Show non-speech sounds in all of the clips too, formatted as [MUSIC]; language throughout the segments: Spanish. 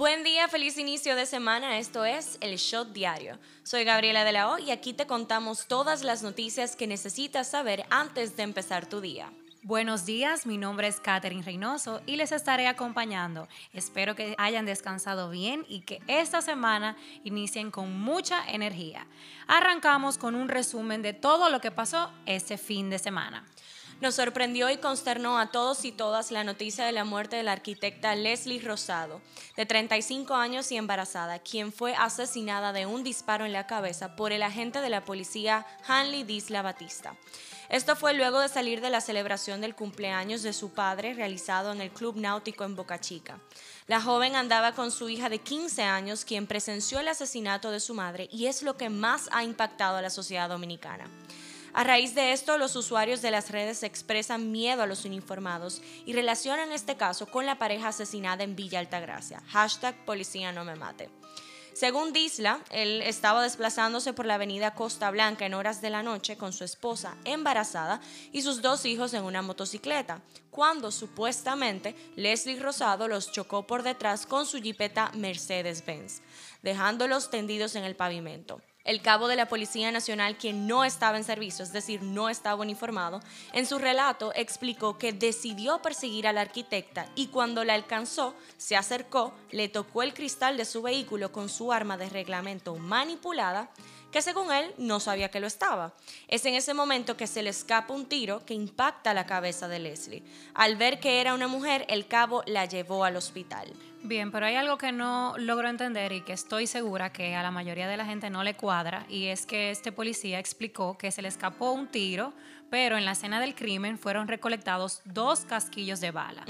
Buen día, feliz inicio de semana. Esto es El Shot Diario. Soy Gabriela de la O y aquí te contamos todas las noticias que necesitas saber antes de empezar tu día. Buenos días, mi nombre es Katherine Reynoso y les estaré acompañando. Espero que hayan descansado bien y que esta semana inicien con mucha energía. Arrancamos con un resumen de todo lo que pasó este fin de semana. Nos sorprendió y consternó a todos y todas la noticia de la muerte de la arquitecta Leslie Rosado, de 35 años y embarazada, quien fue asesinada de un disparo en la cabeza por el agente de la policía Hanley Disla Batista. Esto fue luego de salir de la celebración del cumpleaños de su padre realizado en el Club Náutico en Boca Chica. La joven andaba con su hija de 15 años, quien presenció el asesinato de su madre y es lo que más ha impactado a la sociedad dominicana. A raíz de esto, los usuarios de las redes expresan miedo a los uniformados y relacionan este caso con la pareja asesinada en Villa Altagracia. Hashtag policía no me mate. Según Disla, él estaba desplazándose por la avenida Costa Blanca en horas de la noche con su esposa embarazada y sus dos hijos en una motocicleta, cuando supuestamente Leslie Rosado los chocó por detrás con su jipeta Mercedes-Benz, dejándolos tendidos en el pavimento. El cabo de la Policía Nacional, quien no estaba en servicio, es decir, no estaba uniformado, en su relato explicó que decidió perseguir a la arquitecta y cuando la alcanzó, se acercó, le tocó el cristal de su vehículo con su arma de reglamento manipulada que según él no sabía que lo estaba. Es en ese momento que se le escapa un tiro que impacta la cabeza de Leslie. Al ver que era una mujer, el cabo la llevó al hospital. Bien, pero hay algo que no logro entender y que estoy segura que a la mayoría de la gente no le cuadra y es que este policía explicó que se le escapó un tiro, pero en la escena del crimen fueron recolectados dos casquillos de bala.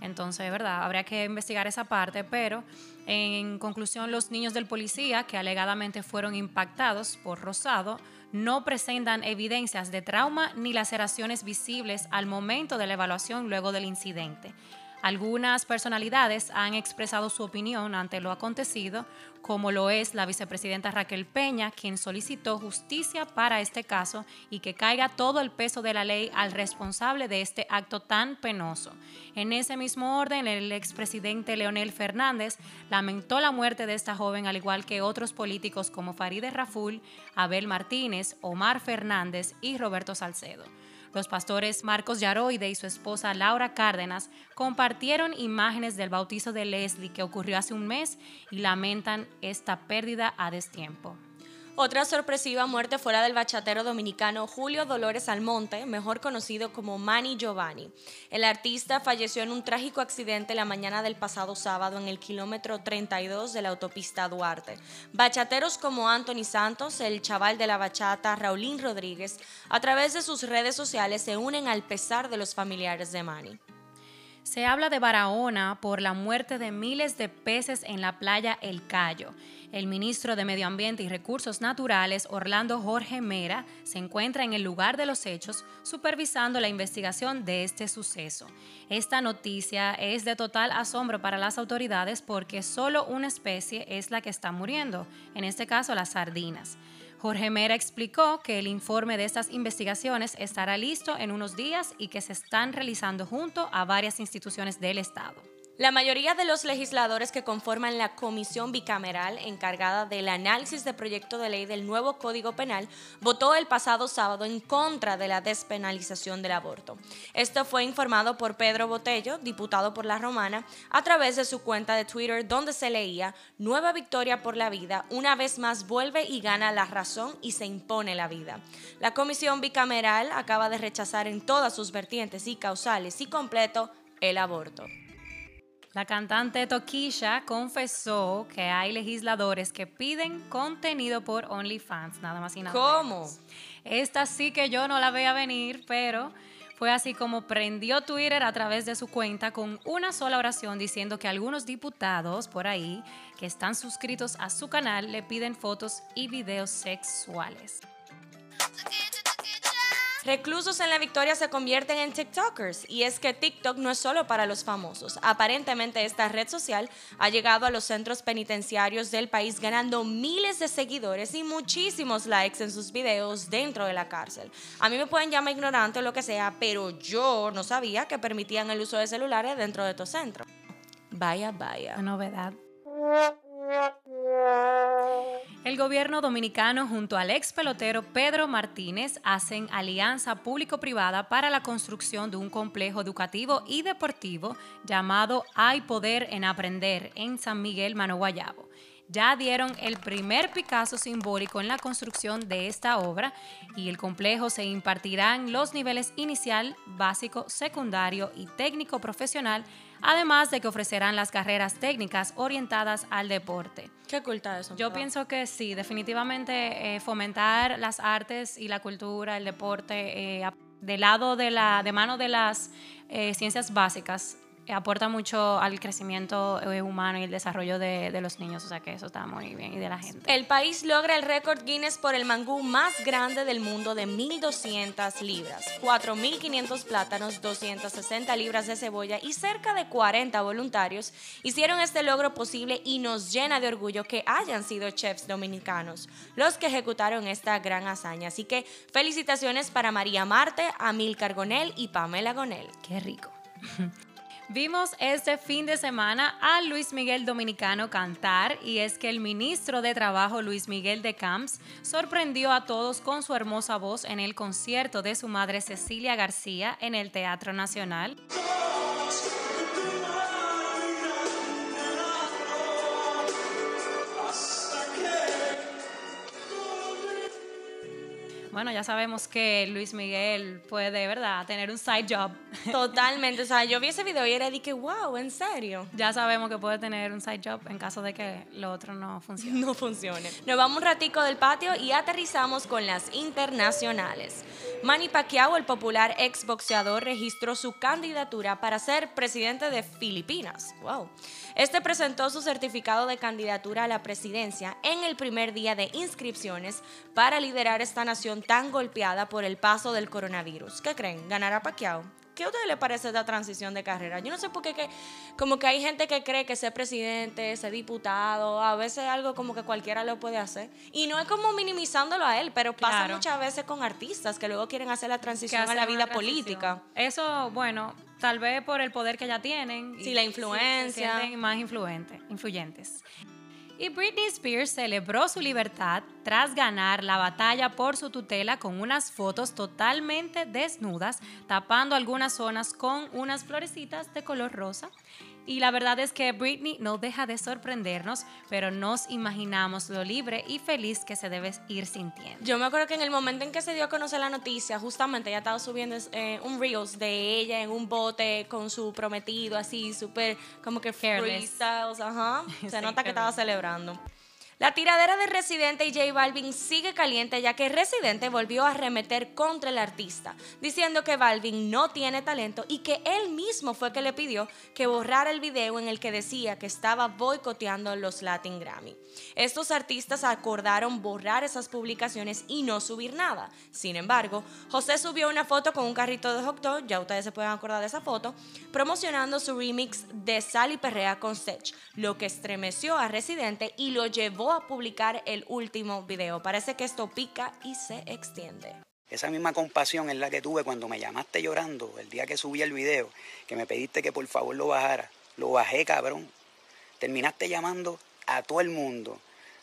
Entonces, verdad, habría que investigar esa parte, pero en conclusión, los niños del policía que alegadamente fueron impactados por Rosado no presentan evidencias de trauma ni laceraciones visibles al momento de la evaluación luego del incidente. Algunas personalidades han expresado su opinión ante lo acontecido, como lo es la vicepresidenta Raquel Peña, quien solicitó justicia para este caso y que caiga todo el peso de la ley al responsable de este acto tan penoso. En ese mismo orden, el expresidente Leonel Fernández lamentó la muerte de esta joven, al igual que otros políticos como Farideh Raful, Abel Martínez, Omar Fernández y Roberto Salcedo. Los pastores Marcos Yaroide y su esposa Laura Cárdenas compartieron imágenes del bautizo de Leslie que ocurrió hace un mes y lamentan esta pérdida a destiempo. Otra sorpresiva muerte fuera del bachatero dominicano Julio Dolores Almonte, mejor conocido como Manny Giovanni. El artista falleció en un trágico accidente la mañana del pasado sábado en el kilómetro 32 de la autopista Duarte. Bachateros como Anthony Santos, el chaval de la bachata Raulín Rodríguez, a través de sus redes sociales se unen al pesar de los familiares de Manny. Se habla de Barahona por la muerte de miles de peces en la playa El Cayo. El ministro de Medio Ambiente y Recursos Naturales, Orlando Jorge Mera, se encuentra en el lugar de los hechos supervisando la investigación de este suceso. Esta noticia es de total asombro para las autoridades porque solo una especie es la que está muriendo, en este caso las sardinas. Jorge Mera explicó que el informe de estas investigaciones estará listo en unos días y que se están realizando junto a varias instituciones del Estado. La mayoría de los legisladores que conforman la comisión bicameral encargada del análisis de proyecto de ley del nuevo Código Penal votó el pasado sábado en contra de la despenalización del aborto. Esto fue informado por Pedro Botello, diputado por La Romana, a través de su cuenta de Twitter donde se leía Nueva victoria por la vida, una vez más vuelve y gana la razón y se impone la vida. La comisión bicameral acaba de rechazar en todas sus vertientes y causales y completo el aborto. La cantante Toquisha confesó que hay legisladores que piden contenido por OnlyFans, nada más y nada ¿Cómo? Esta sí que yo no la veía venir, pero fue así como prendió Twitter a través de su cuenta con una sola oración diciendo que algunos diputados por ahí que están suscritos a su canal le piden fotos y videos sexuales. Reclusos en la Victoria se convierten en TikTokers y es que TikTok no es solo para los famosos. Aparentemente esta red social ha llegado a los centros penitenciarios del país ganando miles de seguidores y muchísimos likes en sus videos dentro de la cárcel. A mí me pueden llamar ignorante o lo que sea, pero yo no sabía que permitían el uso de celulares dentro de estos centros. Vaya, vaya. novedad. El gobierno dominicano junto al ex pelotero Pedro Martínez hacen alianza público-privada para la construcción de un complejo educativo y deportivo llamado Hay Poder en Aprender en San Miguel Manoguayabo ya dieron el primer Picasso simbólico en la construcción de esta obra y el complejo se impartirá en los niveles inicial, básico, secundario y técnico profesional, además de que ofrecerán las carreras técnicas orientadas al deporte. Qué culta eso. Yo pienso que sí, definitivamente eh, fomentar las artes y la cultura, el deporte, eh, del lado de la, de mano de las eh, ciencias básicas aporta mucho al crecimiento eh, humano y el desarrollo de, de, los niños, o sea que eso está muy bien y de la gente. El país logra el récord Guinness por el mangú más grande del mundo de 1.200 libras, 4.500 plátanos, 260 libras de cebolla y cerca de 40 voluntarios hicieron este logro posible y nos llena de orgullo que hayan sido chefs dominicanos los que ejecutaron esta gran hazaña. Así que felicitaciones para María Marte, Amil Cargonel y Pamela Gonel. Qué rico. [LAUGHS] Vimos este fin de semana a Luis Miguel Dominicano cantar y es que el ministro de Trabajo Luis Miguel de Camps sorprendió a todos con su hermosa voz en el concierto de su madre Cecilia García en el Teatro Nacional. Bueno, ya sabemos que Luis Miguel puede, ¿verdad?, tener un side job. [LAUGHS] Totalmente. O sea, yo vi ese video y era de que, wow, ¿en serio? Ya sabemos que puede tener un side job en caso de que lo otro no funcione. No funcione. Nos vamos un ratico del patio y aterrizamos con las internacionales. Manny Pacquiao, el popular exboxeador, registró su candidatura para ser presidente de Filipinas. Wow. Este presentó su certificado de candidatura a la presidencia en el primer día de inscripciones para liderar esta nación tan golpeada por el paso del coronavirus. ¿Qué creen? ¿Ganará Pacquiao? ¿Qué a ustedes les parece esta transición de carrera? Yo no sé por qué, que, como que hay gente que cree que ser presidente, ser diputado, a veces algo como que cualquiera lo puede hacer. Y no es como minimizándolo a él, pero pasa muchas veces con artistas que luego quieren hacer la transición a la vida política. Eso, bueno, tal vez por el poder que ya tienen. Sí, la influencia. Se más influentes, influyentes. Y Britney Spears celebró su libertad tras ganar la batalla por su tutela con unas fotos totalmente desnudas, tapando algunas zonas con unas florecitas de color rosa. Y la verdad es que Britney no deja de sorprendernos, pero nos imaginamos lo libre y feliz que se debe ir sintiendo. Yo me acuerdo que en el momento en que se dio a conocer la noticia, justamente ella estaba subiendo eh, un Reels de ella en un bote con su prometido, así súper como que freestyles, ajá. [LAUGHS] Se nota que estaba celebrando. La tiradera de Residente y J Balvin sigue caliente ya que Residente volvió a arremeter contra el artista, diciendo que Balvin no tiene talento y que él mismo fue que le pidió que borrara el video en el que decía que estaba boicoteando los Latin Grammy. Estos artistas acordaron borrar esas publicaciones y no subir nada. Sin embargo, José subió una foto con un carrito de hot dog, ya ustedes se pueden acordar de esa foto, promocionando su remix de Sal y Perrea con Sech, lo que estremeció a Residente y lo llevó a publicar el último video. Parece que esto pica y se extiende. Esa misma compasión es la que tuve cuando me llamaste llorando el día que subí el video, que me pediste que por favor lo bajara. Lo bajé, cabrón. Terminaste llamando a todo el mundo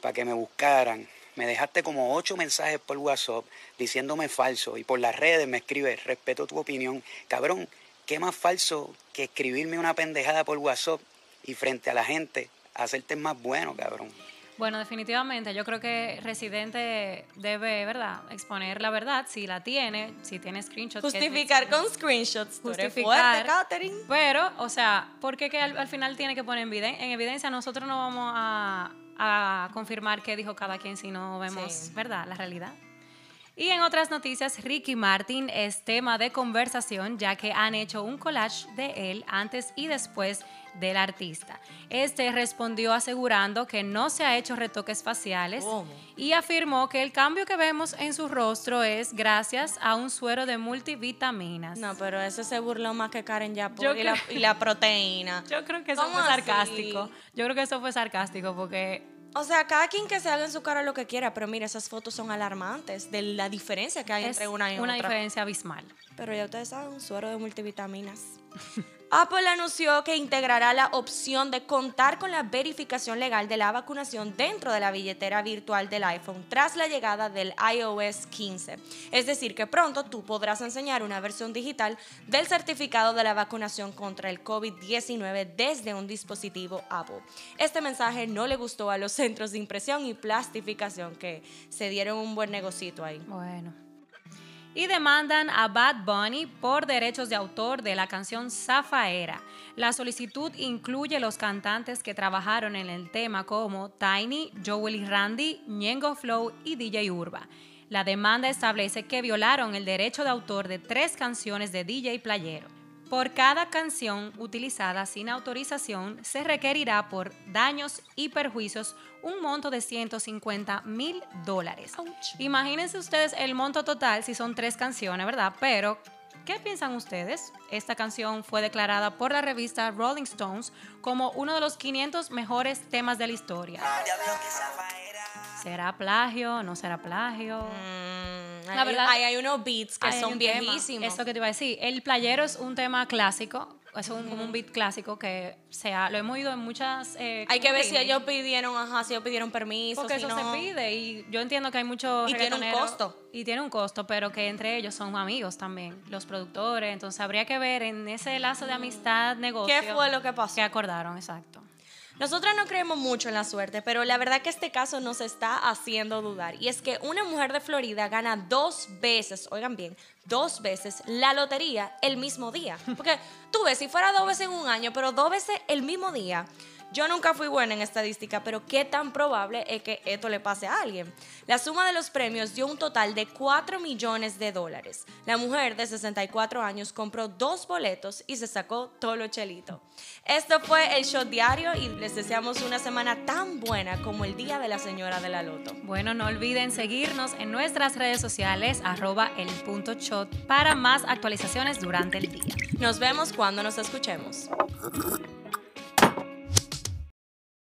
para que me buscaran. Me dejaste como ocho mensajes por WhatsApp diciéndome falso y por las redes me escribes, respeto tu opinión. Cabrón, ¿qué más falso que escribirme una pendejada por WhatsApp y frente a la gente hacerte más bueno, cabrón? Bueno, definitivamente, yo creo que Residente debe, ¿verdad?, exponer la verdad, si la tiene, si tiene screenshots. Justificar con screenshots. Justificar. Fuerte, Pero, o sea, ¿por qué que al, final tiene que poner en, en evidencia? Nosotros no vamos a, a, confirmar qué dijo cada quien si no vemos, ¿verdad?, la realidad. Y en otras noticias, Ricky Martin es tema de conversación ya que han hecho un collage de él antes y después del artista. Este respondió asegurando que no se ha hecho retoques faciales y afirmó que el cambio que vemos en su rostro es gracias a un suero de multivitaminas. No, pero ese se burló más que Karen ya y, la, y, la, proteína. [LAUGHS] Yo creo que eso fue sarcástico. Yo creo que eso fue sarcástico porque o sea, cada quien que se haga en su cara lo que quiera, pero mira, esas fotos son alarmantes de la diferencia que hay entre una y otra. Una diferencia abismal. Pero ya ustedes saben, un suero de multivitaminas. [LAUGHS] Apple anunció que integrará la opción de contar con la verificación legal de la vacunación dentro de la billetera virtual del iPhone tras la llegada del iOS 15. Es decir, que pronto tú podrás enseñar una versión digital del certificado de la vacunación contra el COVID-19 desde un dispositivo Apple. Este mensaje no le gustó a los centros de impresión y plastificación que se dieron un buen negocito ahí. Bueno y demandan a Bad Bunny por derechos de autor de la canción Zafaera. La solicitud incluye los cantantes que trabajaron en el tema como Tiny, Joel y Randy, Ñengo Flow y DJ Urba. La demanda establece que violaron el derecho de autor de tres canciones de DJ Playero. Por cada canción utilizada sin autorización, se requerirá por daños y perjuicios un monto de 150 mil dólares. Imagínense ustedes el monto total si son tres canciones, ¿verdad? Pero, ¿qué piensan ustedes? Esta canción fue declarada por la revista Rolling Stones como uno de los 500 mejores temas de la historia. ¿Será plagio? ¿No será plagio? Mm, la verdad, hay, hay unos beats que son viejísimos. Eso que te iba a decir. El playero es un tema clásico. Es un, como un beat clásico que sea, lo hemos oído en muchas. Eh, hay que ver si ellos pidieron, ajá, si ellos pidieron permiso. Porque eso se pide. Y yo entiendo que hay muchos. Y tiene un costo. Y tiene un costo, pero que entre ellos son amigos también, los productores. Entonces habría que ver en ese lazo de amistad, negocio. ¿Qué fue lo que pasó? Que acordaron, exacto. Nosotras no creemos mucho en la suerte, pero la verdad que este caso nos está haciendo dudar. Y es que una mujer de Florida gana dos veces, oigan bien, dos veces la lotería el mismo día. Porque tú ves, si fuera dos veces en un año, pero dos veces el mismo día, yo nunca fui buena en estadística, pero ¿qué tan probable es que esto le pase a alguien? La suma de los premios dio un total de 4 millones de dólares. La mujer de 64 años compró dos boletos y se sacó todo lo chelito. Esto fue el show diario y les deseamos una semana tan buena como el día de la señora de la loto. Bueno, no olviden seguirnos en nuestras redes sociales arroba el punto shot para más actualizaciones durante el día. Nos vemos cuando nos escuchemos.